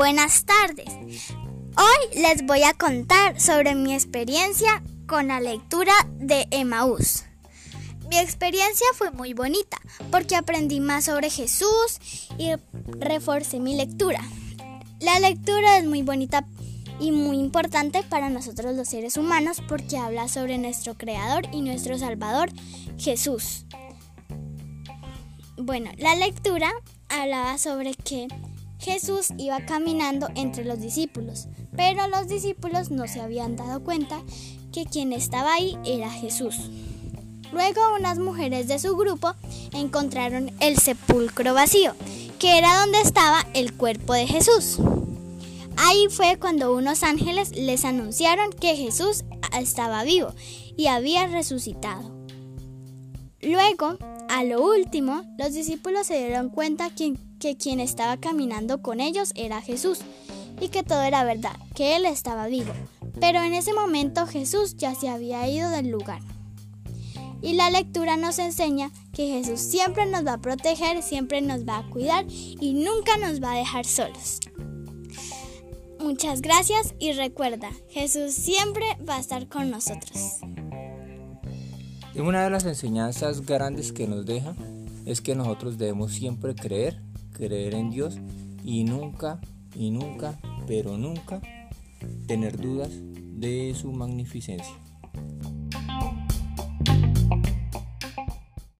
Buenas tardes. Hoy les voy a contar sobre mi experiencia con la lectura de Emaús. Mi experiencia fue muy bonita porque aprendí más sobre Jesús y reforcé mi lectura. La lectura es muy bonita y muy importante para nosotros los seres humanos porque habla sobre nuestro Creador y nuestro Salvador, Jesús. Bueno, la lectura hablaba sobre que Jesús iba caminando entre los discípulos, pero los discípulos no se habían dado cuenta que quien estaba ahí era Jesús. Luego unas mujeres de su grupo encontraron el sepulcro vacío, que era donde estaba el cuerpo de Jesús. Ahí fue cuando unos ángeles les anunciaron que Jesús estaba vivo y había resucitado. Luego, a lo último, los discípulos se dieron cuenta que, quien estaba caminando con ellos era Jesús y que todo era verdad, que Él estaba vivo. Pero en ese momento Jesús ya se había ido del lugar. Y la lectura nos enseña que Jesús siempre nos va a proteger, siempre nos va a cuidar y nunca nos va a dejar solos. Muchas gracias y recuerda, Jesús siempre va a estar con nosotros. Una de las enseñanzas grandes que nos deja es que nosotros debemos siempre creer, creer en Dios y nunca, y nunca, pero nunca tener dudas de su magnificencia.